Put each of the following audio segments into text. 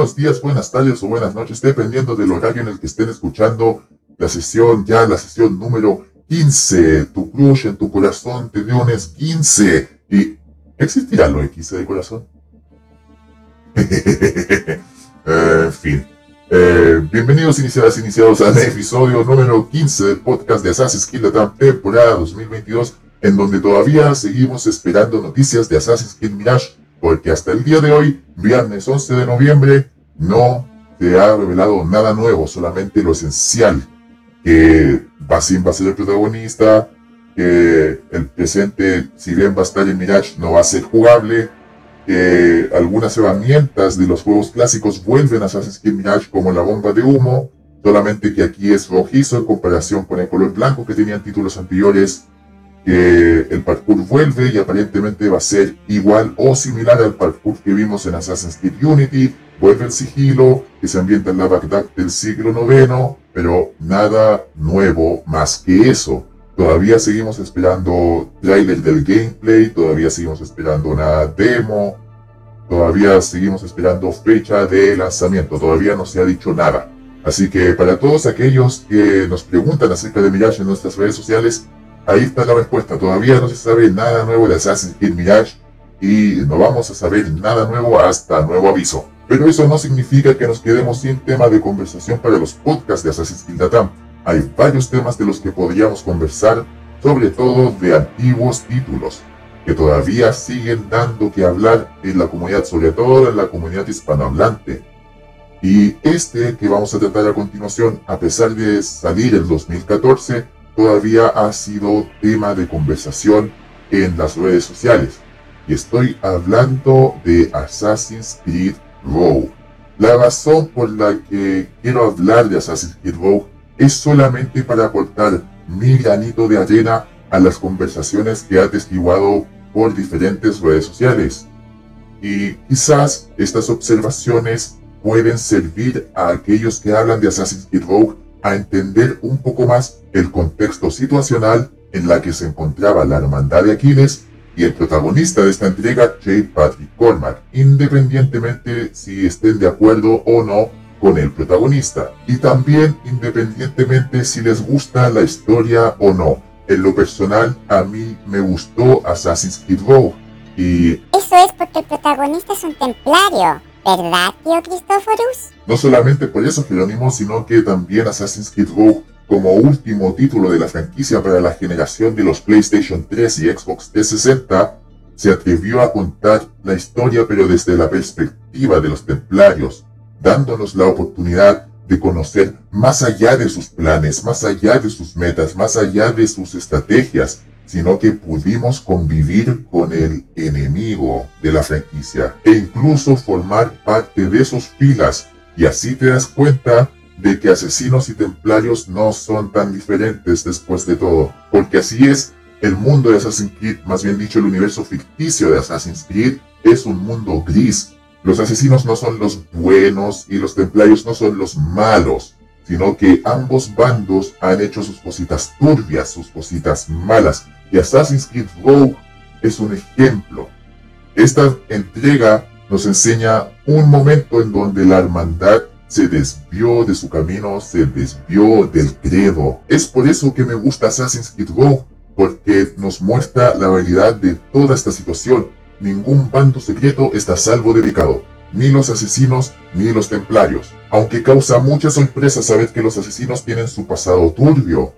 buenos días, buenas tardes o buenas noches, dependiendo del horario en el que estén escuchando la sesión, ya la sesión número 15. Tu crush en tu corazón te dio un 15. ¿Y existirá lo X de corazón? en fin. Eh, bienvenidos iniciadas iniciados al episodio número 15 del podcast de Assassin's Creed Latam temporada 2022, en donde todavía seguimos esperando noticias de Assassin's Creed Mirage, porque hasta el día de hoy, viernes 11 de noviembre, no se ha revelado nada nuevo, solamente lo esencial, que Basim va a ser el protagonista, que el presente, si bien va a estar en Mirage, no va a ser jugable, que algunas herramientas de los juegos clásicos vuelven a Assassin's Creed Mirage como la bomba de humo, solamente que aquí es rojizo en comparación con el color blanco que tenían títulos anteriores, que el parkour vuelve y aparentemente va a ser igual o similar al parkour que vimos en Assassin's Creed Unity, vuelve el sigilo, que se ambienta en la Bagdad del siglo IX, pero nada nuevo más que eso. Todavía seguimos esperando trailer del gameplay, todavía seguimos esperando una demo, todavía seguimos esperando fecha de lanzamiento, todavía no se ha dicho nada. Así que para todos aquellos que nos preguntan acerca de Mirage en nuestras redes sociales, ahí está la respuesta. Todavía no se sabe nada nuevo de Assassin's Creed Mirage y no vamos a saber nada nuevo hasta nuevo aviso. Pero eso no significa que nos quedemos sin tema de conversación para los podcasts de Assassin's Creed Latam hay varios temas de los que podríamos conversar, sobre todo de antiguos títulos, que todavía siguen dando que hablar en la comunidad, sobre todo en la comunidad hispanohablante. Y este que vamos a tratar a continuación, a pesar de salir en 2014, todavía ha sido tema de conversación en las redes sociales. Y estoy hablando de Assassin's Creed Rogue. La razón por la que quiero hablar de Assassin's Creed Rogue es solamente para aportar mi granito de arena a las conversaciones que ha atestiguado por diferentes redes sociales. Y quizás estas observaciones pueden servir a aquellos que hablan de Assassin's Creed Rogue a entender un poco más el contexto situacional en la que se encontraba la hermandad de Aquiles y el protagonista de esta entrega, J. Patrick Cormac, independientemente si estén de acuerdo o no con el protagonista y también independientemente si les gusta la historia o no. En lo personal, a mí me gustó Assassin's Creed Rogue y... Eso es porque el protagonista es un templario, ¿verdad, tío Cristóforos? No solamente por eso, Jerónimo, sino que también Assassin's Creed Rogue, como último título de la franquicia para la generación de los PlayStation 3 y Xbox 360, se atrevió a contar la historia pero desde la perspectiva de los templarios, dándonos la oportunidad de conocer más allá de sus planes, más allá de sus metas, más allá de sus estrategias, sino que pudimos convivir con el enemigo de la franquicia e incluso formar parte de sus filas. Y así te das cuenta de que asesinos y templarios no son tan diferentes después de todo, porque así es el mundo de Assassin's Creed, más bien dicho el universo ficticio de Assassin's Creed, es un mundo gris, los asesinos no son los buenos y los templarios no son los malos, sino que ambos bandos han hecho sus cositas turbias, sus cositas malas. Y Assassin's Creed Rogue es un ejemplo. Esta entrega nos enseña un momento en donde la hermandad se desvió de su camino, se desvió del credo. Es por eso que me gusta Assassin's Creed Rogue, porque nos muestra la realidad de toda esta situación ningún bando secreto está salvo de pecado, ni los asesinos ni los templarios, aunque causa mucha sorpresa saber que los asesinos tienen su pasado turbio.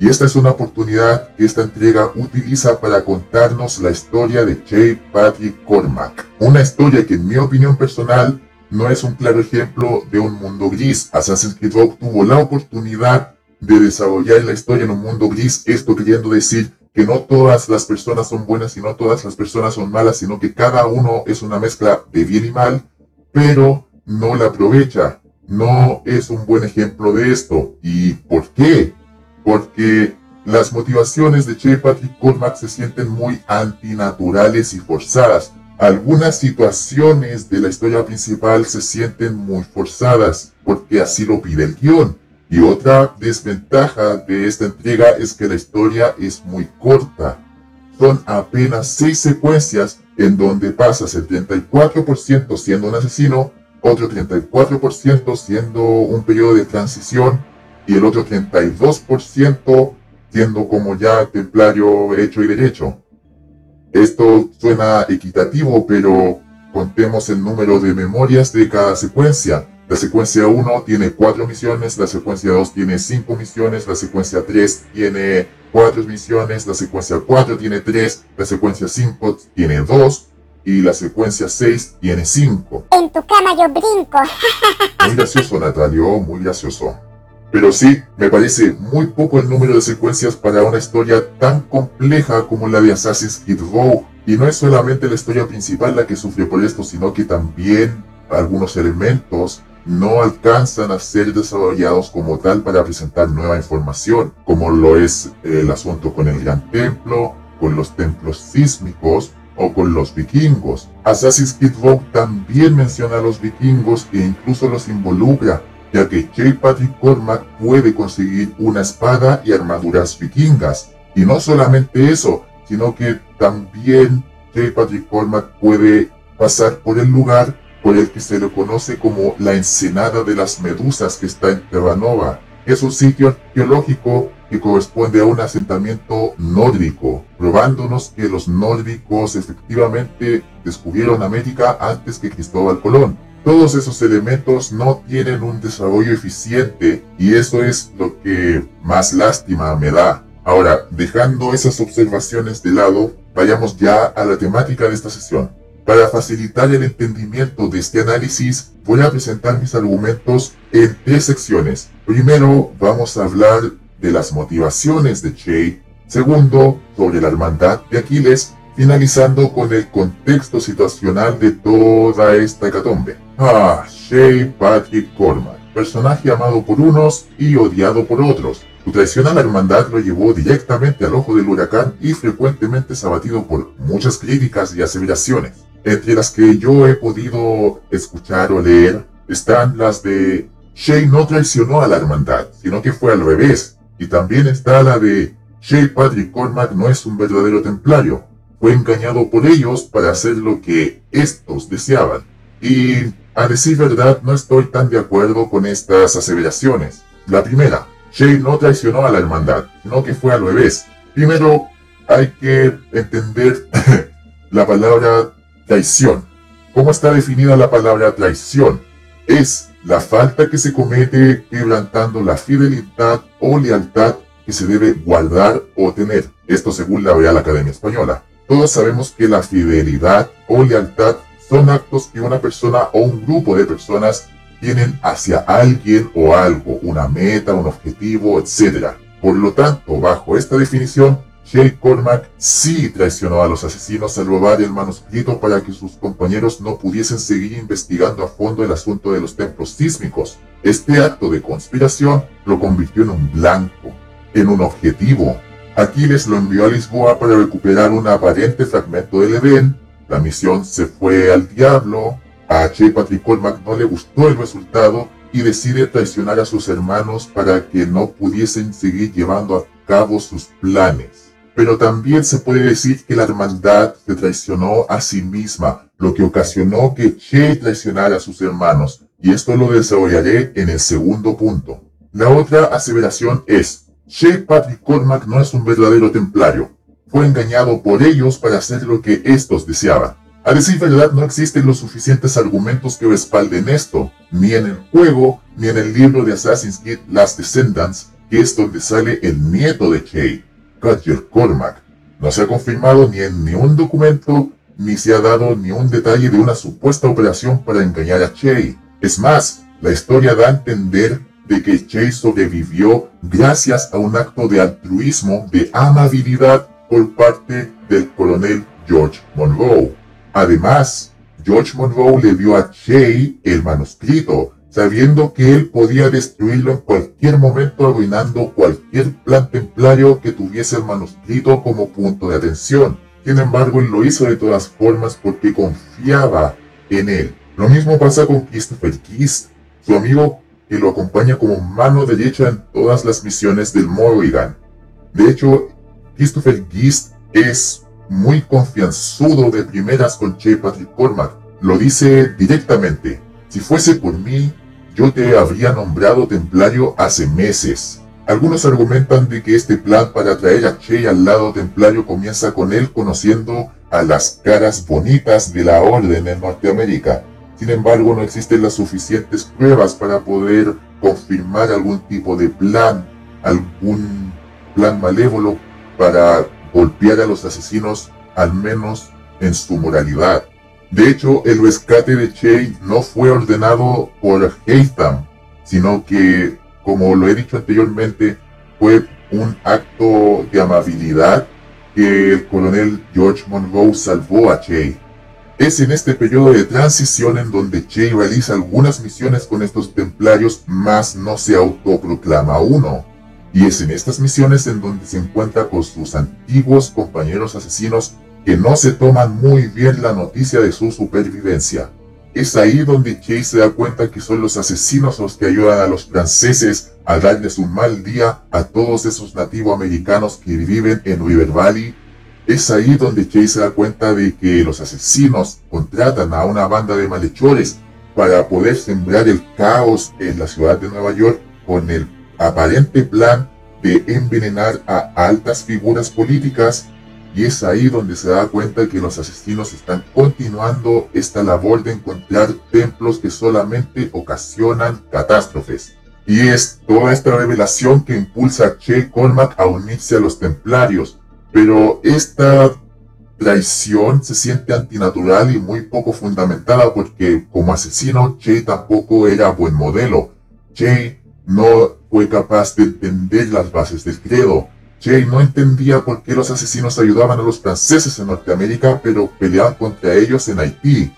Y esta es una oportunidad que esta entrega utiliza para contarnos la historia de J. Patrick Cormac. Una historia que en mi opinión personal no es un claro ejemplo de un mundo gris. Assassin's Creed Rogue tuvo la oportunidad de desarrollar la historia en un mundo gris, esto queriendo decir que no todas las personas son buenas y no todas las personas son malas, sino que cada uno es una mezcla de bien y mal, pero no la aprovecha. No es un buen ejemplo de esto. ¿Y por qué? Porque las motivaciones de Che Patrick Cormac se sienten muy antinaturales y forzadas. Algunas situaciones de la historia principal se sienten muy forzadas, porque así lo pide el guion. Y otra desventaja de esta entrega es que la historia es muy corta. Son apenas seis secuencias en donde pasas el 34% siendo un asesino otro 34% siendo un periodo de transición y el otro 32% siendo como ya templario hecho y derecho. Esto suena equitativo, pero contemos el número de memorias de cada secuencia. La secuencia 1 tiene 4 misiones, la secuencia 2 tiene 5 misiones, la secuencia 3 tiene 4 misiones, la secuencia 4 tiene 3, la secuencia 5 tiene 2 y la secuencia 6 tiene 5. En tu cama yo brinco. muy gracioso, Natalio, muy gracioso. Pero sí, me parece muy poco el número de secuencias para una historia tan compleja como la de Assassin's Creed Rogue. Y no es solamente la historia principal la que sufre por esto, sino que también algunos elementos no alcanzan a ser desarrollados como tal para presentar nueva información, como lo es el asunto con el Gran Templo, con los templos sísmicos o con los vikingos. Assassin's Creed Rogue también menciona a los vikingos e incluso los involucra, ya que J. Patrick Cormac puede conseguir una espada y armaduras vikingas. Y no solamente eso, sino que también J. Patrick Cormac puede pasar por el lugar por el que se le conoce como la Ensenada de las Medusas que está en Terranova. Es un sitio arqueológico que corresponde a un asentamiento nórdico, probándonos que los nórdicos efectivamente descubrieron América antes que Cristóbal Colón. Todos esos elementos no tienen un desarrollo eficiente y eso es lo que más lástima me da. Ahora, dejando esas observaciones de lado, vayamos ya a la temática de esta sesión. Para facilitar el entendimiento de este análisis, voy a presentar mis argumentos en tres secciones. Primero, vamos a hablar de las motivaciones de Che. Segundo, sobre la hermandad de Aquiles, finalizando con el contexto situacional de toda esta hecatombe. Ah, Shay Patrick Cormac, personaje amado por unos y odiado por otros. Su traición a la hermandad lo llevó directamente al ojo del huracán y frecuentemente es abatido por muchas críticas y aseveraciones. Entre las que yo he podido escuchar o leer están las de Shay no traicionó a la hermandad, sino que fue al revés. Y también está la de Shay Patrick Cormac no es un verdadero templario. Fue engañado por ellos para hacer lo que estos deseaban. Y, a decir verdad, no estoy tan de acuerdo con estas aseveraciones. La primera, Shay no traicionó a la hermandad, sino que fue al revés. Primero, hay que entender la palabra Traición. ¿Cómo está definida la palabra traición? Es la falta que se comete quebrantando la fidelidad o lealtad que se debe guardar o tener. Esto según la Real Academia Española. Todos sabemos que la fidelidad o lealtad son actos que una persona o un grupo de personas tienen hacia alguien o algo, una meta, un objetivo, etc. Por lo tanto, bajo esta definición, Jay Cormac sí traicionó a los asesinos al robar el manuscrito para que sus compañeros no pudiesen seguir investigando a fondo el asunto de los templos sísmicos. Este acto de conspiración lo convirtió en un blanco, en un objetivo. Aquiles lo envió a Lisboa para recuperar un aparente fragmento del Edén. La misión se fue al diablo. A Jay Patrick Cormac no le gustó el resultado y decide traicionar a sus hermanos para que no pudiesen seguir llevando a cabo sus planes pero también se puede decir que la hermandad se traicionó a sí misma, lo que ocasionó que Che traicionara a sus hermanos, y esto lo desarrollaré en el segundo punto. La otra aseveración es, Che Patrick Cormac no es un verdadero templario, fue engañado por ellos para hacer lo que estos deseaban. A decir verdad, no existen los suficientes argumentos que respalden esto, ni en el juego, ni en el libro de Assassin's Creed Last Descendants, que es donde sale el nieto de Che. Roger Cormac. No se ha confirmado ni en ni un documento, ni se ha dado ni un detalle de una supuesta operación para engañar a Che. Es más, la historia da a entender de que Che sobrevivió gracias a un acto de altruismo, de amabilidad por parte del coronel George Monroe. Además, George Monroe le dio a Che el manuscrito, sabiendo que él podía destruirlo en cualquier momento arruinando cualquier plan templario que tuviese el manuscrito como punto de atención. Sin embargo, él lo hizo de todas formas porque confiaba en él. Lo mismo pasa con Christopher Gist, su amigo que lo acompaña como mano derecha en todas las misiones del Morrigan. De hecho, Christopher Gist es muy confianzudo de primeras con Che Patrick Cormac. Lo dice directamente. Si fuese por mí, yo te habría nombrado templario hace meses. Algunos argumentan de que este plan para traer a Che al lado templario comienza con él conociendo a las caras bonitas de la orden en Norteamérica. Sin embargo, no existen las suficientes pruebas para poder confirmar algún tipo de plan, algún plan malévolo para golpear a los asesinos, al menos en su moralidad. De hecho, el rescate de Che no fue ordenado por Haytham, sino que, como lo he dicho anteriormente, fue un acto de amabilidad que el coronel George Monroe salvó a Che. Es en este periodo de transición en donde Che realiza algunas misiones con estos templarios, mas no se autoproclama uno. Y es en estas misiones en donde se encuentra con sus antiguos compañeros asesinos que no se toman muy bien la noticia de su supervivencia. Es ahí donde Chase se da cuenta que son los asesinos los que ayudan a los franceses a darles un mal día a todos esos nativos americanos que viven en River Valley. Es ahí donde Chase se da cuenta de que los asesinos contratan a una banda de malhechores para poder sembrar el caos en la ciudad de Nueva York con el aparente plan de envenenar a altas figuras políticas y es ahí donde se da cuenta que los asesinos están continuando esta labor de encontrar templos que solamente ocasionan catástrofes. Y es toda esta revelación que impulsa a Che Cormac a unirse a los templarios. Pero esta traición se siente antinatural y muy poco fundamentada porque como asesino Che tampoco era buen modelo. Che no fue capaz de entender las bases del credo Jay no entendía por qué los asesinos ayudaban a los franceses en Norteamérica, pero peleaban contra ellos en Haití.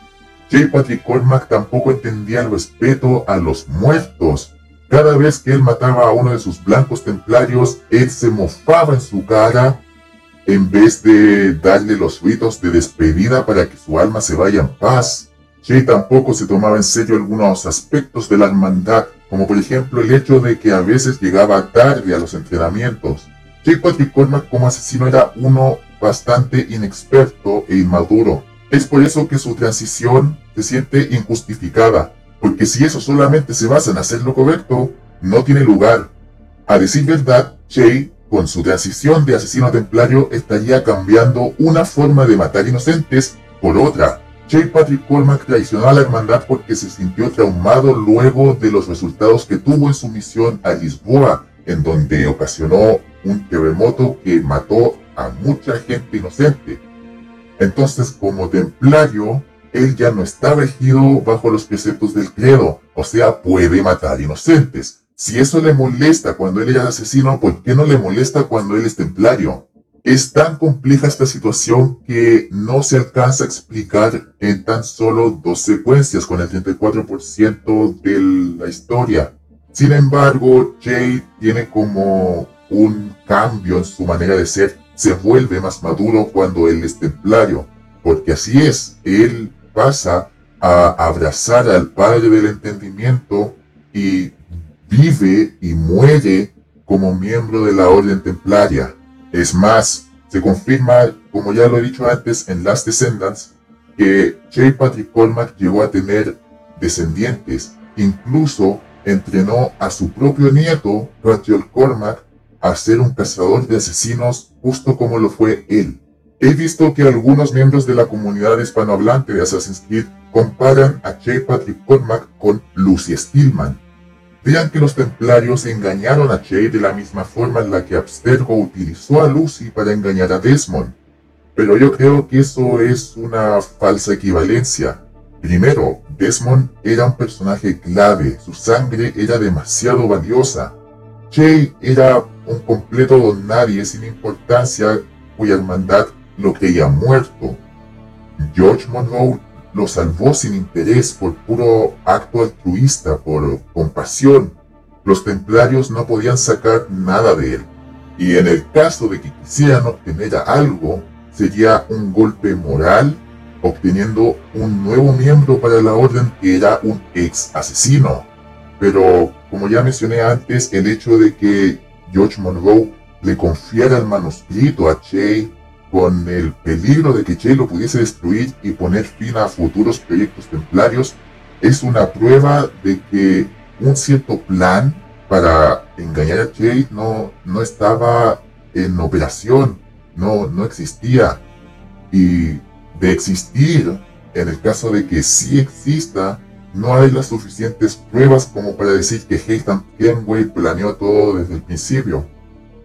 J. Patrick Cormac tampoco entendía el respeto a los muertos. Cada vez que él mataba a uno de sus blancos templarios, él se mofaba en su cara en vez de darle los ritos de despedida para que su alma se vaya en paz. Jay tampoco se tomaba en serio algunos aspectos de la hermandad, como por ejemplo el hecho de que a veces llegaba tarde a los entrenamientos. J. Patrick Cormac como asesino era uno bastante inexperto e inmaduro. Es por eso que su transición se siente injustificada, porque si eso solamente se basa en hacer lo correcto, no tiene lugar. A decir verdad, Jay, con su transición de asesino templario, estaría cambiando una forma de matar inocentes por otra. J. Patrick Cormac traicionó a la hermandad porque se sintió traumado luego de los resultados que tuvo en su misión a Lisboa, en donde ocasionó un terremoto que mató a mucha gente inocente. Entonces, como templario, él ya no está regido bajo los preceptos del credo, o sea, puede matar inocentes. Si eso le molesta cuando él era asesino, ¿por qué no le molesta cuando él es templario? Es tan compleja esta situación que no se alcanza a explicar en tan solo dos secuencias con el 34% de la historia. Sin embargo, Jay tiene como un cambio en su manera de ser, se vuelve más maduro cuando él es templario, porque así es, él pasa a abrazar al Padre del Entendimiento y vive y muere como miembro de la Orden Templaria. Es más, se confirma, como ya lo he dicho antes, en Last Descendants, que J. Patrick Cormac llegó a tener descendientes, incluso entrenó a su propio nieto, Rachel Cormac, a ser un cazador de asesinos justo como lo fue él. He visto que algunos miembros de la comunidad hispanohablante de Assassin's Creed comparan a J. Patrick Cormac con Lucy Stillman. Vean que los templarios engañaron a Jay de la misma forma en la que Abstergo utilizó a Lucy para engañar a Desmond. Pero yo creo que eso es una falsa equivalencia. Primero, Desmond era un personaje clave, su sangre era demasiado valiosa. Jay era un completo don nadie sin importancia cuya hermandad lo creía muerto. George Monroe lo salvó sin interés por puro acto altruista, por compasión. Los templarios no podían sacar nada de él. Y en el caso de que quisieran obtener algo, sería un golpe moral, obteniendo un nuevo miembro para la orden que era un ex asesino. Pero, como ya mencioné antes, el hecho de que George Monroe le confiara el manuscrito a Che con el peligro de que Che lo pudiese destruir y poner fin a futuros proyectos templarios, es una prueba de que un cierto plan para engañar a Jade no, no estaba en operación, no, no existía. Y de existir, en el caso de que sí exista, no hay las suficientes pruebas como para decir que Haytham Kenway planeó todo desde el principio.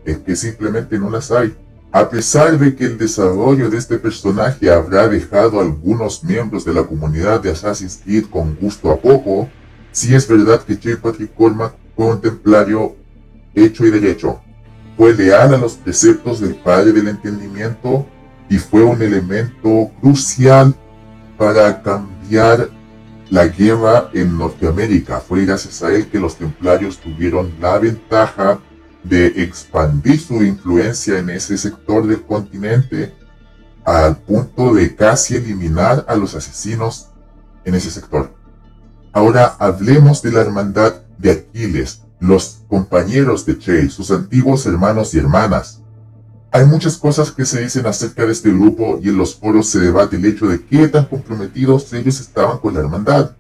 Es que simplemente no las hay. A pesar de que el desarrollo de este personaje habrá dejado a algunos miembros de la comunidad de Assassin's Creed con gusto a poco, sí es verdad que J. Patrick Cormac fue un templario hecho y derecho. Fue leal a los preceptos del Padre del Entendimiento y fue un elemento crucial para cambiar la guerra en Norteamérica. Fue gracias a él que los templarios tuvieron la ventaja de expandir su influencia en ese sector del continente al punto de casi eliminar a los asesinos en ese sector. Ahora hablemos de la hermandad de Aquiles, los compañeros de Che, sus antiguos hermanos y hermanas. Hay muchas cosas que se dicen acerca de este grupo y en los foros se debate el hecho de qué tan comprometidos ellos estaban con la hermandad.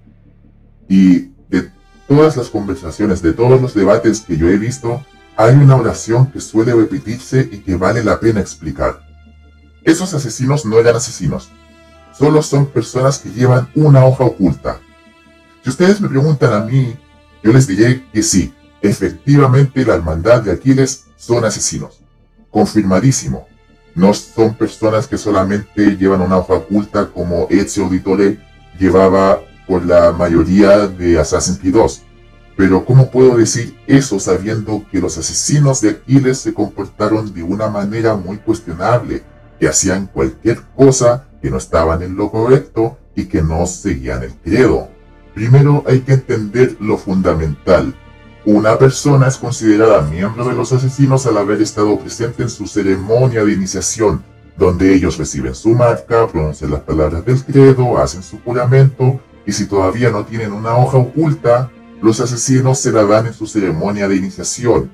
Y de todas las conversaciones, de todos los debates que yo he visto, hay una oración que suele repetirse y que vale la pena explicar. Esos asesinos no eran asesinos, solo son personas que llevan una hoja oculta. Si ustedes me preguntan a mí, yo les diré que sí, efectivamente la hermandad de Aquiles son asesinos confirmadísimo. No son personas que solamente llevan una hoja oculta como Ezio Auditore llevaba por la mayoría de Assassin's Creed 2. Pero ¿cómo puedo decir eso sabiendo que los asesinos de Aquiles se comportaron de una manera muy cuestionable, que hacían cualquier cosa que no estaban en lo correcto y que no seguían el credo? Primero hay que entender lo fundamental, una persona es considerada miembro de los asesinos al haber estado presente en su ceremonia de iniciación, donde ellos reciben su marca, pronuncian las palabras del credo, hacen su juramento, y si todavía no tienen una hoja oculta, los asesinos se la dan en su ceremonia de iniciación.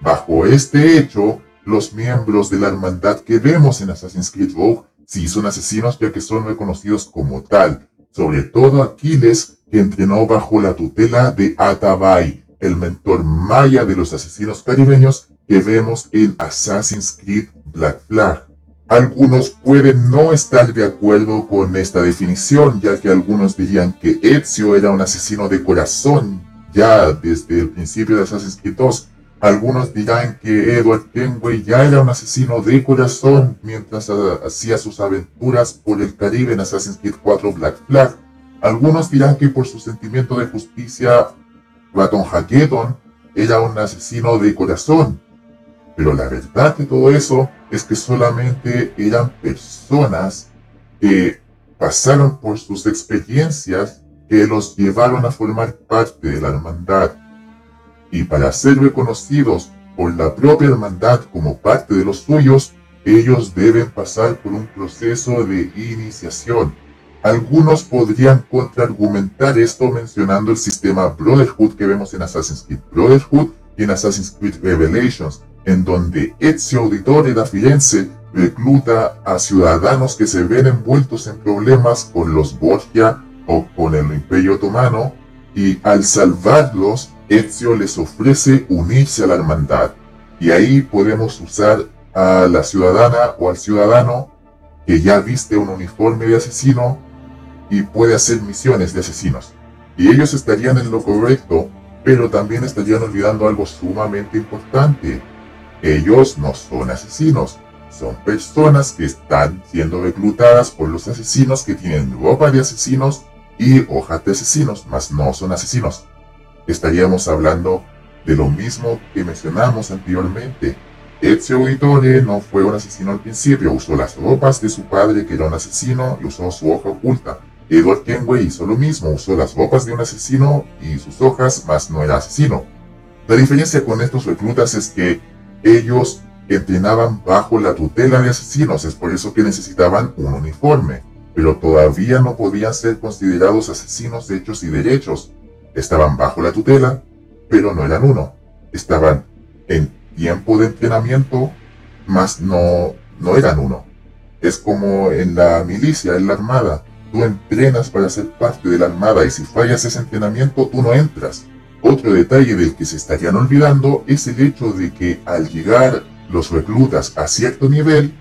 Bajo este hecho, los miembros de la hermandad que vemos en Assassin's Creed Rogue sí son asesinos ya que son reconocidos como tal, sobre todo Aquiles, que entrenó bajo la tutela de Atabai, el mentor maya de los asesinos caribeños que vemos en Assassin's Creed Black Flag. Algunos pueden no estar de acuerdo con esta definición, ya que algunos dirían que Ezio era un asesino de corazón ya desde el principio de Assassin's Creed 2. Algunos dirán que Edward Kenway ya era un asesino de corazón mientras hacía sus aventuras por el Caribe en Assassin's Creed 4 Black Flag. Algunos dirán que por su sentimiento de justicia Baton Hacketon era un asesino de corazón. Pero la verdad de todo eso es que solamente eran personas que pasaron por sus experiencias que los llevaron a formar parte de la hermandad. Y para ser reconocidos por la propia hermandad como parte de los suyos, ellos deben pasar por un proceso de iniciación algunos podrían contraargumentar esto mencionando el sistema Brotherhood que vemos en Assassin's Creed Brotherhood y en Assassin's Creed Revelations, en donde Ezio Auditore da Firenze recluta a ciudadanos que se ven envueltos en problemas con los Borgia o con el Imperio Otomano, y al salvarlos, Ezio les ofrece unirse a la hermandad. Y ahí podemos usar a la ciudadana o al ciudadano que ya viste un uniforme de asesino y puede hacer misiones de asesinos. Y ellos estarían en lo correcto, pero también estarían olvidando algo sumamente importante. Ellos no son asesinos, son personas que están siendo reclutadas por los asesinos que tienen ropa de asesinos y hojas de asesinos, mas no son asesinos. Estaríamos hablando de lo mismo que mencionamos anteriormente. Ezio Auditore no fue un asesino al principio, usó las ropas de su padre que era un asesino y usó su hoja oculta. Edward Kenway hizo lo mismo, usó las ropas de un asesino y sus hojas, mas no era asesino. La diferencia con estos reclutas es que ellos entrenaban bajo la tutela de asesinos, es por eso que necesitaban un uniforme, pero todavía no podían ser considerados asesinos de hechos y derechos. Estaban bajo la tutela, pero no eran uno. Estaban en tiempo de entrenamiento, mas no, no eran uno. Es como en la milicia, en la armada tú entrenas para ser parte de la armada y si fallas ese entrenamiento tú no entras. Otro detalle del que se estarían olvidando es el hecho de que al llegar los reclutas a cierto nivel,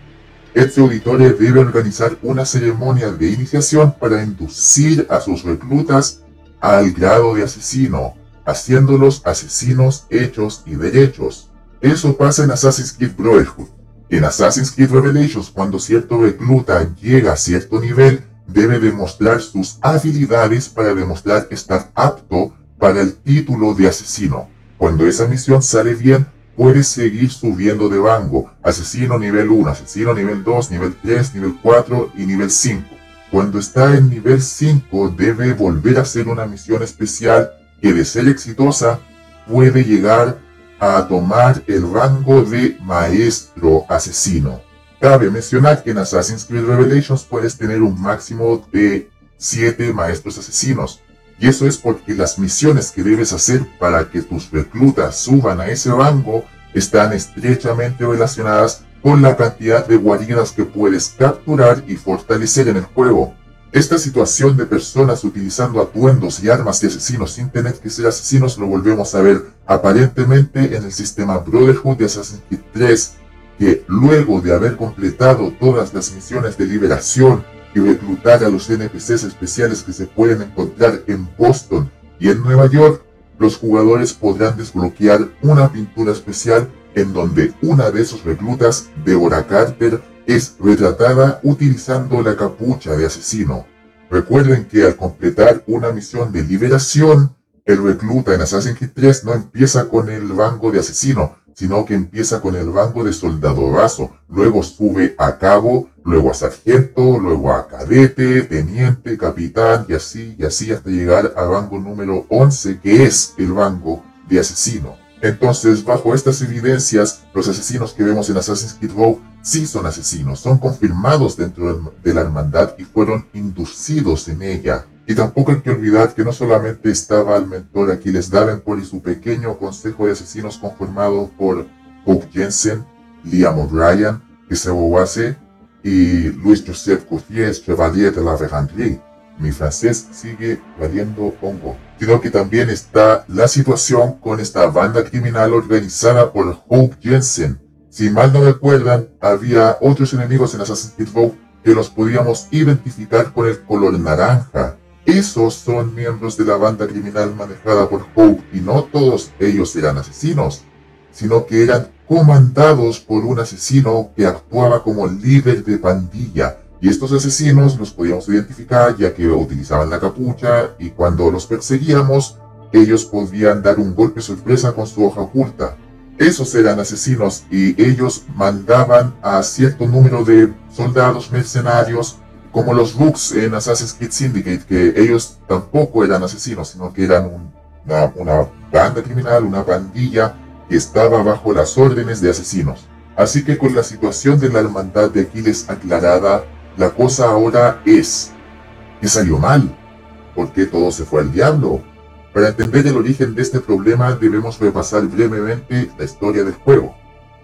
este auditorio debe organizar una ceremonia de iniciación para inducir a sus reclutas al grado de asesino, haciéndolos asesinos hechos y derechos. Eso pasa en Assassin's Creed Brotherhood. En Assassin's Creed Revelations, cuando cierto recluta llega a cierto nivel, debe demostrar sus habilidades para demostrar estar apto para el título de asesino. Cuando esa misión sale bien, puedes seguir subiendo de rango. Asesino nivel 1, asesino nivel 2, nivel 3, nivel 4 y nivel 5. Cuando está en nivel 5 debe volver a hacer una misión especial que de ser exitosa puede llegar a tomar el rango de maestro asesino. Cabe mencionar que en Assassin's Creed Revelations puedes tener un máximo de 7 maestros asesinos. Y eso es porque las misiones que debes hacer para que tus reclutas suban a ese rango están estrechamente relacionadas con la cantidad de guaridas que puedes capturar y fortalecer en el juego. Esta situación de personas utilizando atuendos y armas de asesinos sin tener que ser asesinos lo volvemos a ver aparentemente en el sistema Brotherhood de Assassin's Creed 3, que luego de haber completado todas las misiones de liberación y reclutar a los NPCs especiales que se pueden encontrar en Boston y en Nueva York, los jugadores podrán desbloquear una pintura especial en donde una de esos reclutas, Deborah Carter, es retratada utilizando la capucha de asesino. Recuerden que al completar una misión de liberación, el recluta en Assassin's Creed 3 no empieza con el rango de asesino, sino que empieza con el rango de soldado raso, luego sube a cabo, luego a sargento, luego a cadete, teniente, capitán y así y así hasta llegar al rango número 11 que es el rango de asesino. Entonces, bajo estas evidencias, los asesinos que vemos en Assassin's Creed Rogue sí son asesinos, son confirmados dentro de la hermandad y fueron inducidos en ella. Y tampoco hay que olvidar que no solamente estaba el mentor Aquiles Davenport y su pequeño consejo de asesinos conformado por Hope Jensen, Liam O'Brien, Giselle Wase y Luis Joseph Coutier, Chevalier de la Vérendrye. Mi francés sigue valiendo hongo sino que también está la situación con esta banda criminal organizada por Hope Jensen. Si mal no recuerdan, había otros enemigos en Assassin's Creed Rogue que los podíamos identificar con el color naranja. Esos son miembros de la banda criminal manejada por Hope y no todos ellos eran asesinos, sino que eran comandados por un asesino que actuaba como líder de pandilla y estos asesinos los podíamos identificar ya que utilizaban la capucha y cuando los perseguíamos, ellos podían dar un golpe sorpresa con su hoja oculta. Esos eran asesinos y ellos mandaban a cierto número de soldados mercenarios como los Rooks en Assassin's Creed Syndicate, que ellos tampoco eran asesinos, sino que eran una, una banda criminal, una pandilla estaba bajo las órdenes de asesinos. Así que con la situación de la hermandad de Aquiles aclarada, la cosa ahora es, ¿qué salió mal? ¿Por qué todo se fue al diablo? Para entender el origen de este problema debemos repasar brevemente la historia del juego.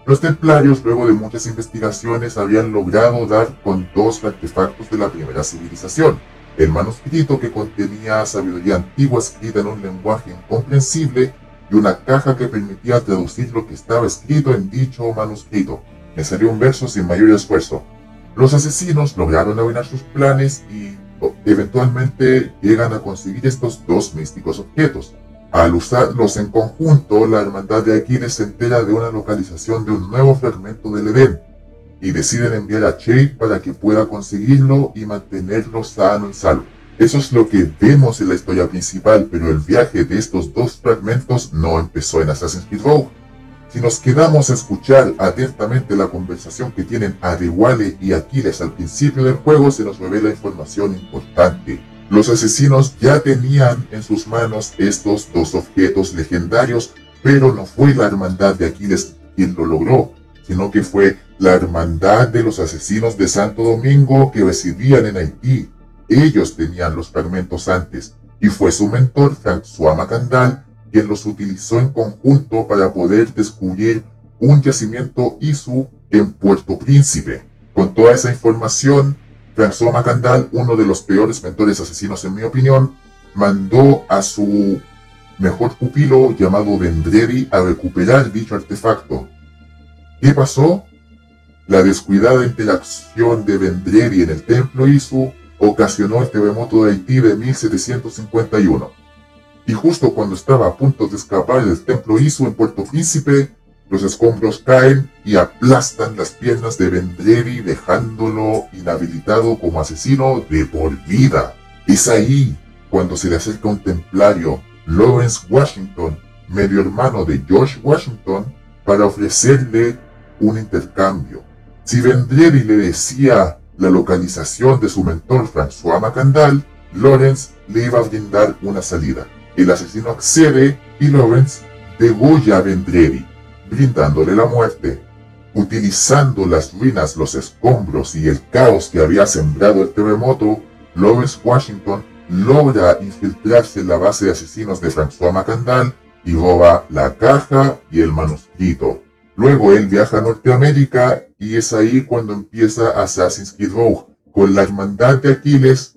Los templarios, luego de muchas investigaciones, habían logrado dar con dos artefactos de la primera civilización. El manuscrito que contenía sabiduría antigua escrita en un lenguaje incomprensible una caja que permitía traducir lo que estaba escrito en dicho manuscrito. Me salió un verso sin mayor esfuerzo. Los asesinos lograron arruinar sus planes y eventualmente llegan a conseguir estos dos místicos objetos. Al usarlos en conjunto, la hermandad de Aquiles se entera de una localización de un nuevo fragmento del Edén y deciden enviar a Che para que pueda conseguirlo y mantenerlo sano y salvo. Eso es lo que vemos en la historia principal, pero el viaje de estos dos fragmentos no empezó en Assassin's Creed Rogue, si nos quedamos a escuchar atentamente la conversación que tienen Adewale y Aquiles al principio del juego, se nos revela información importante. Los asesinos ya tenían en sus manos estos dos objetos legendarios, pero no fue la hermandad de Aquiles quien lo logró, sino que fue la hermandad de los asesinos de Santo Domingo que residían en Haití. Ellos tenían los fragmentos antes, y fue su mentor François Macandal quien los utilizó en conjunto para poder descubrir un yacimiento ISU en Puerto Príncipe. Con toda esa información, François Macandal, uno de los peores mentores asesinos en mi opinión, mandó a su mejor pupilo llamado Vendredi a recuperar dicho artefacto. ¿Qué pasó? La descuidada interacción de Vendredi en el templo Isu ocasionó el terremoto de Haití de 1751. Y justo cuando estaba a punto de escapar del templo Isu en Puerto Príncipe, los escombros caen y aplastan las piernas de Vendredi dejándolo inhabilitado como asesino de por vida. Es ahí cuando se le acerca un templario, Lawrence Washington, medio hermano de George Washington, para ofrecerle un intercambio. Si Vendredi le decía la localización de su mentor François Macandal, Lawrence le iba a brindar una salida. El asesino accede y Lawrence degolla a Vendredi, brindándole la muerte. Utilizando las ruinas, los escombros y el caos que había sembrado el terremoto, Lawrence Washington logra infiltrarse en la base de asesinos de François Macandal y roba la caja y el manuscrito. Luego él viaja a Norteamérica y es ahí cuando empieza Assassin's Creed Rogue, con la hermandad de Aquiles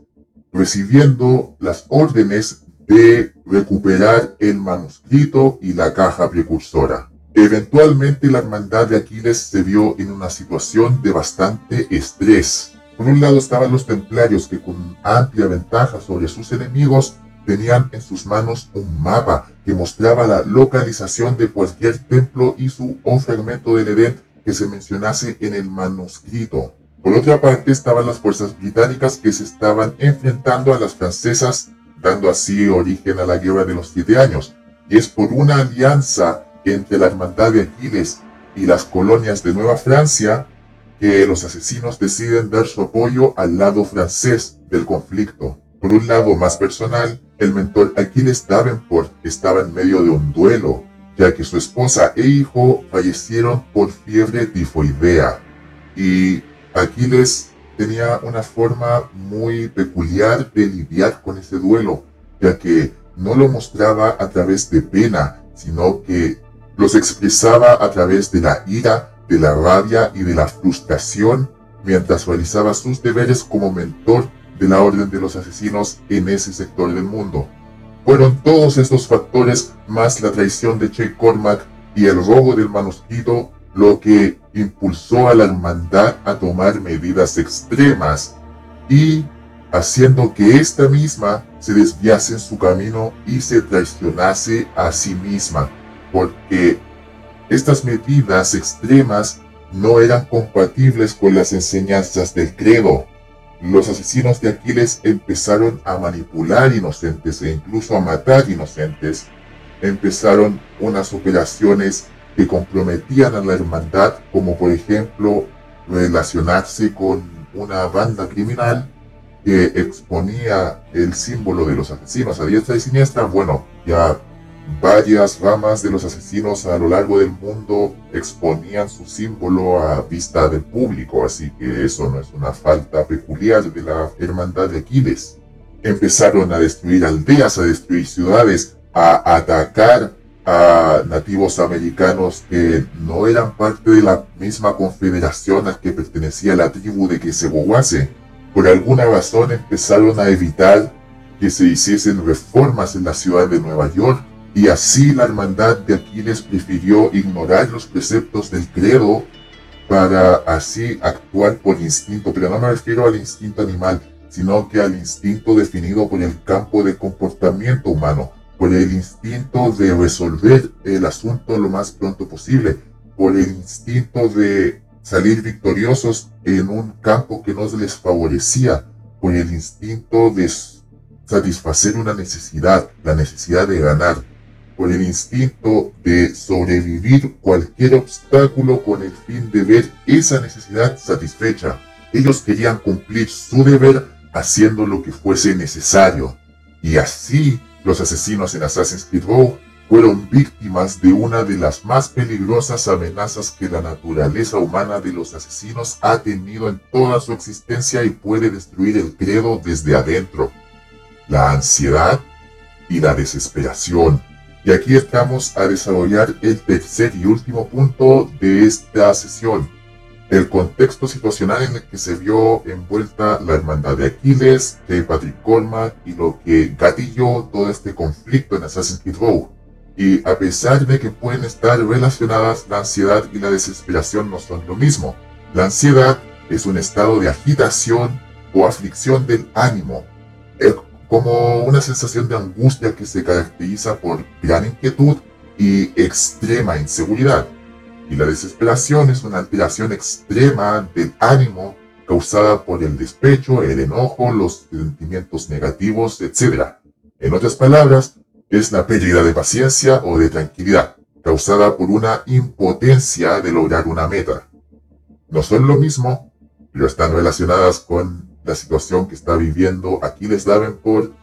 recibiendo las órdenes de recuperar el manuscrito y la caja precursora. Eventualmente la hermandad de Aquiles se vio en una situación de bastante estrés. Por un lado estaban los templarios que con amplia ventaja sobre sus enemigos tenían en sus manos un mapa que mostraba la localización de cualquier templo y su fragmento del Edén que se mencionase en el manuscrito. Por otra parte estaban las fuerzas británicas que se estaban enfrentando a las francesas, dando así origen a la Guerra de los Siete Años. Y es por una alianza entre la Hermandad de Aquiles y las colonias de Nueva Francia que los asesinos deciden dar su apoyo al lado francés del conflicto. Por un lado más personal, el mentor Aquiles Davenport estaba en medio de un duelo, ya que su esposa e hijo fallecieron por fiebre tifoidea. Y Aquiles tenía una forma muy peculiar de lidiar con ese duelo, ya que no lo mostraba a través de pena, sino que los expresaba a través de la ira de la rabia y de la frustración mientras realizaba sus deberes como mentor de la Orden de los Asesinos en ese sector del mundo. Fueron todos estos factores, más la traición de Che Cormac y el robo del manuscrito, lo que impulsó a la hermandad a tomar medidas extremas y haciendo que ésta misma se desviase en su camino y se traicionase a sí misma, porque estas medidas extremas no eran compatibles con las enseñanzas del credo. Los asesinos de Aquiles empezaron a manipular inocentes e incluso a matar inocentes. Empezaron unas operaciones que comprometían a la hermandad, como por ejemplo relacionarse con una banda criminal que exponía el símbolo de los asesinos a diestra y siniestra. Bueno, ya Varias ramas de los asesinos a lo largo del mundo exponían su símbolo a vista del público, así que eso no es una falta peculiar de la hermandad de Aquiles. Empezaron a destruir aldeas, a destruir ciudades, a atacar a nativos americanos que no eran parte de la misma confederación a que pertenecía la tribu de Queseguase. Por alguna razón empezaron a evitar que se hiciesen reformas en la ciudad de Nueva York y así la hermandad de Aquiles prefirió ignorar los preceptos del credo para así actuar por instinto, pero no me refiero al instinto animal, sino que al instinto definido por el campo de comportamiento humano, por el instinto de resolver el asunto lo más pronto posible, por el instinto de salir victoriosos en un campo que no les favorecía, por el instinto de satisfacer una necesidad, la necesidad de ganar por el instinto de sobrevivir cualquier obstáculo con el fin de ver esa necesidad satisfecha. Ellos querían cumplir su deber haciendo lo que fuese necesario. Y así los asesinos en Assassin's Creed Rogue fueron víctimas de una de las más peligrosas amenazas que la naturaleza humana de los asesinos ha tenido en toda su existencia y puede destruir el credo desde adentro. La ansiedad y la desesperación. Y aquí estamos a desarrollar el tercer y último punto de esta sesión. el contexto situacional en el que se vio envuelta la hermandad de Aquiles, de Patrick Cormac y lo que gatilló todo este conflicto en Assassin's Creed Rogue. Y a pesar de que pueden estar relacionadas, la ansiedad y la desesperación no son lo mismo. La ansiedad es un estado de agitación o aflicción del ánimo, como una sensación de angustia que se caracteriza por gran inquietud y extrema inseguridad y la desesperación es una alteración extrema del ánimo causada por el despecho, el enojo, los sentimientos negativos, etc. En otras palabras, es la pérdida de paciencia o de tranquilidad, causada por una impotencia de lograr una meta. No son lo mismo, pero están relacionadas con la situación que está viviendo Aquiles Davenport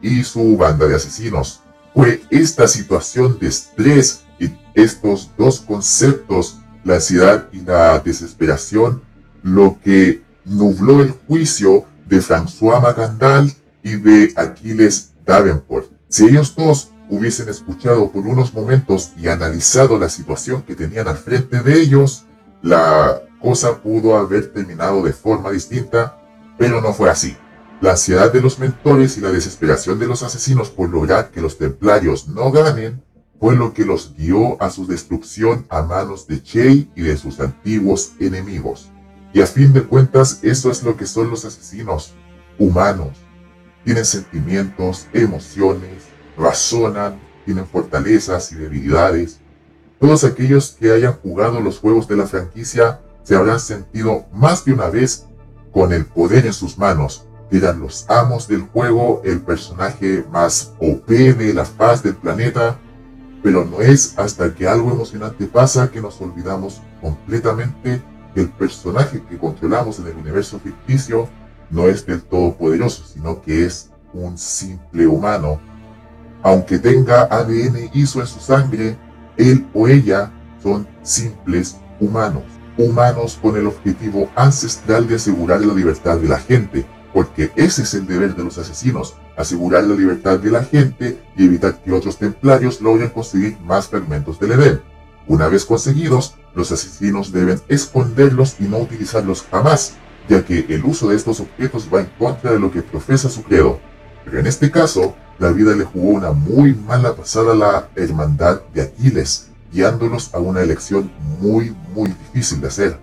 y su banda de asesinos. Fue esta situación de estrés y estos dos conceptos, la ansiedad y la desesperación, lo que nubló el juicio de François Magandal y de Aquiles Davenport. Si ellos dos hubiesen escuchado por unos momentos y analizado la situación que tenían al frente de ellos, la cosa pudo haber terminado de forma distinta, pero no fue así. La ansiedad de los mentores y la desesperación de los asesinos por lograr que los templarios no ganen fue lo que los guió a su destrucción a manos de Che y de sus antiguos enemigos. Y a fin de cuentas, eso es lo que son los asesinos humanos. Tienen sentimientos, emociones, razonan, tienen fortalezas y debilidades. Todos aquellos que hayan jugado los juegos de la franquicia se habrán sentido más de una vez con el poder en sus manos. Eran los amos del juego, el personaje más OP de la paz del planeta, pero no es hasta que algo emocionante pasa que nos olvidamos completamente que el personaje que controlamos en el universo ficticio no es del todo poderoso, sino que es un simple humano. Aunque tenga ADN ISO en su sangre, él o ella son simples humanos. Humanos con el objetivo ancestral de asegurar la libertad de la gente, porque ese es el deber de los asesinos, asegurar la libertad de la gente y evitar que otros templarios logren conseguir más fragmentos del Edén. Una vez conseguidos, los asesinos deben esconderlos y no utilizarlos jamás, ya que el uso de estos objetos va en contra de lo que profesa su credo. Pero en este caso, la vida le jugó una muy mala pasada a la hermandad de Aquiles, guiándolos a una elección muy muy difícil de hacer.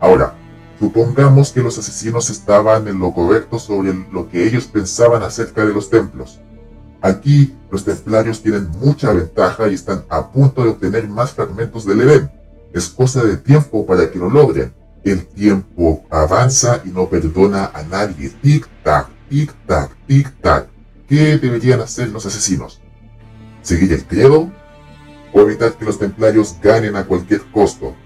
Ahora, Supongamos que los asesinos estaban en lo correcto sobre lo que ellos pensaban acerca de los templos. Aquí los templarios tienen mucha ventaja y están a punto de obtener más fragmentos del Edén. Es cosa de tiempo para que lo logren. El tiempo avanza y no perdona a nadie. Tic-tac, tic-tac, tic-tac. ¿Qué deberían hacer los asesinos? ¿Seguir el credo? ¿O evitar que los templarios ganen a cualquier costo?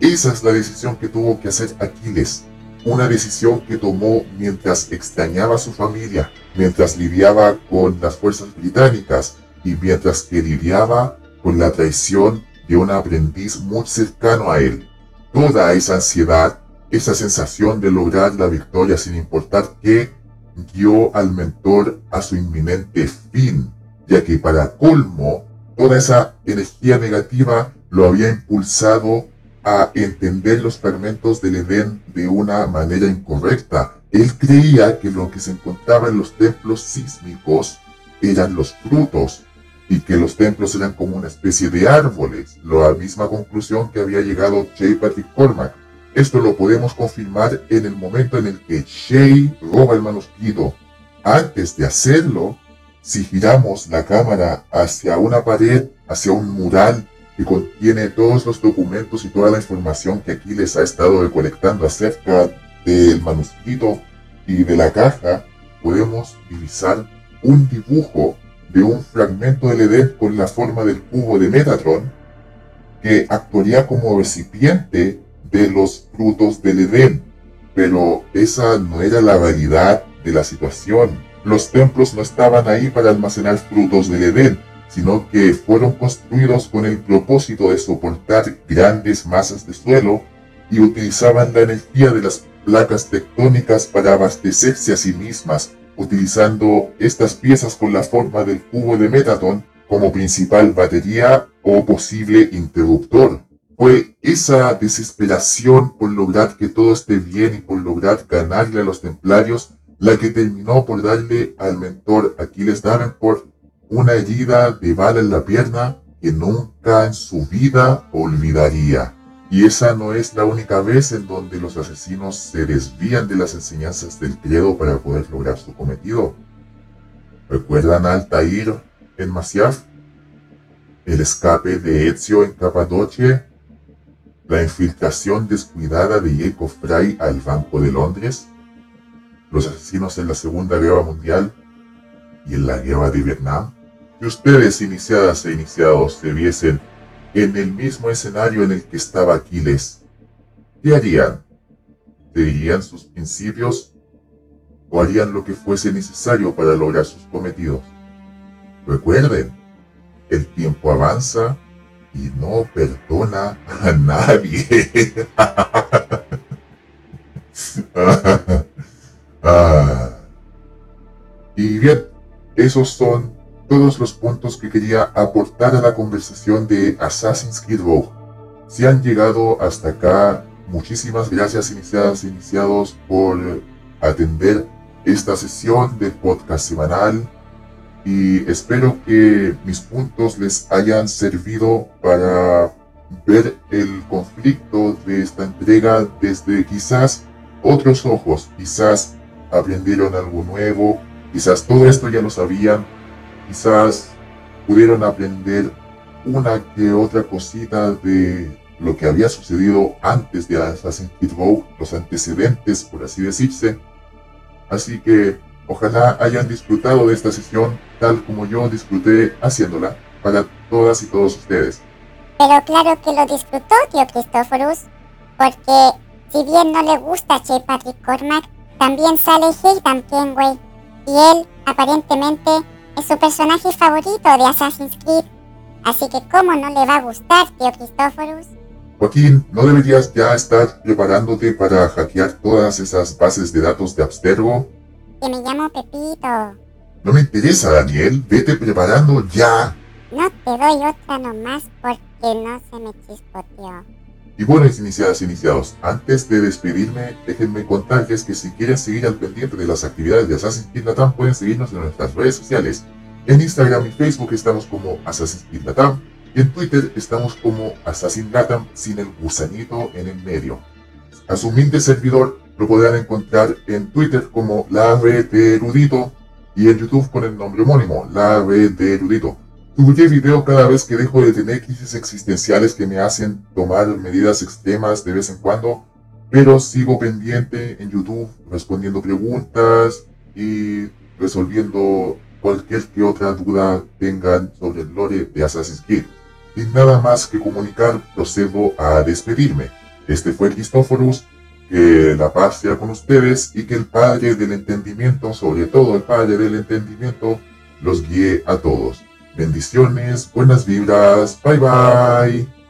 Esa es la decisión que tuvo que hacer Aquiles, una decisión que tomó mientras extrañaba a su familia, mientras lidiaba con las fuerzas británicas y mientras que lidiaba con la traición de un aprendiz muy cercano a él. Toda esa ansiedad, esa sensación de lograr la victoria sin importar qué, guió al mentor a su inminente fin, ya que para colmo, toda esa energía negativa lo había impulsado a entender los fragmentos del Edén de una manera incorrecta. Él creía que lo que se encontraba en los templos sísmicos eran los frutos y que los templos eran como una especie de árboles, la misma conclusión que había llegado Shay Patrick Cormac. Esto lo podemos confirmar en el momento en el que Shay roba el manuscrito. Antes de hacerlo, si giramos la cámara hacia una pared, hacia un mural que contiene todos los documentos y toda la información que aquí les ha estado recolectando acerca del manuscrito y de la caja, podemos divisar un dibujo de un fragmento del Edén con la forma del cubo de Metatron, que actuaría como recipiente de los frutos del Edén. Pero esa no era la realidad de la situación. Los templos no estaban ahí para almacenar frutos del Edén, sino que fueron construidos con el propósito de soportar grandes masas de suelo y utilizaban la energía de las placas tectónicas para abastecerse a sí mismas, utilizando estas piezas con la forma del cubo de Metatron como principal batería o posible interruptor. Fue esa desesperación por lograr que todo esté bien y por lograr ganarle a los templarios la que terminó por darle al mentor Aquiles Davenport una herida de bala en la pierna que nunca en su vida olvidaría. Y esa no es la única vez en donde los asesinos se desvían de las enseñanzas del credo para poder lograr su cometido. ¿Recuerdan a Altair en Masyaf? ¿El escape de Ezio en Capadocia? ¿La infiltración descuidada de Jacob Fry al Banco de Londres? ¿Los asesinos en la Segunda Guerra Mundial y en la Guerra de Vietnam? Si ustedes, iniciadas e iniciados, se viesen en el mismo escenario en el que estaba Aquiles, ¿qué harían? ¿Seguirían sus principios o harían lo que fuese necesario para lograr sus cometidos? Recuerden, el tiempo avanza y no perdona a nadie. Ah. Y bien, esos son todos los puntos que quería aportar a la conversación de Assassin's Creed Rogue. Si han llegado hasta acá, muchísimas gracias iniciadas e iniciados por atender esta sesión del podcast semanal y espero que mis puntos les hayan servido para ver el conflicto de esta entrega desde quizás otros ojos, quizás aprendieron algo nuevo, quizás todo esto ya lo sabían, quizás pudieron aprender una que otra cosita de lo que había sucedido antes de Assassin's Creed Rogue, los antecedentes, por así decirse. Así que ojalá hayan disfrutado de esta sesión tal como yo disfruté haciéndola para todas y todos ustedes. Pero claro que lo disfrutó, tío Cristóforos, porque si bien no le gusta a Che Patrick Cormac, también sale Hayden Kenway, y él aparentemente es su personaje favorito de Assassin's Creed. Así que cómo no le va a gustar, tío Cristóforos. Joaquín, ¿no deberías ya estar preparándote para hackear todas esas bases de datos de Abstergo? Que me llamo Pepito. No me interesa, Daniel. Vete preparando ya. No te doy otra nomás porque no se me chispoteó. Y bueno, iniciadas iniciados, antes de despedirme, déjenme contarles que si quieren seguir al pendiente de las actividades de Assassin's Creed pueden seguirnos en nuestras redes sociales. En Instagram y Facebook estamos como Assassin's Creed Latam, y en Twitter estamos como Assassin Latam sin el gusanito en el medio. A su humilde servidor lo podrán encontrar en Twitter como La de Erudito y en YouTube con el nombre homónimo, La Red de Erudito. Publiqué video cada vez que dejo de tener crisis existenciales que me hacen tomar medidas extremas de vez en cuando, pero sigo pendiente en YouTube respondiendo preguntas y resolviendo cualquier que otra duda tengan sobre el lore de Assassin's Creed. Sin nada más que comunicar, procedo a despedirme. Este fue Cristóforos, que la paz sea con ustedes y que el Padre del Entendimiento, sobre todo el Padre del Entendimiento, los guíe a todos. Bendiciones, buenas vibras, bye bye.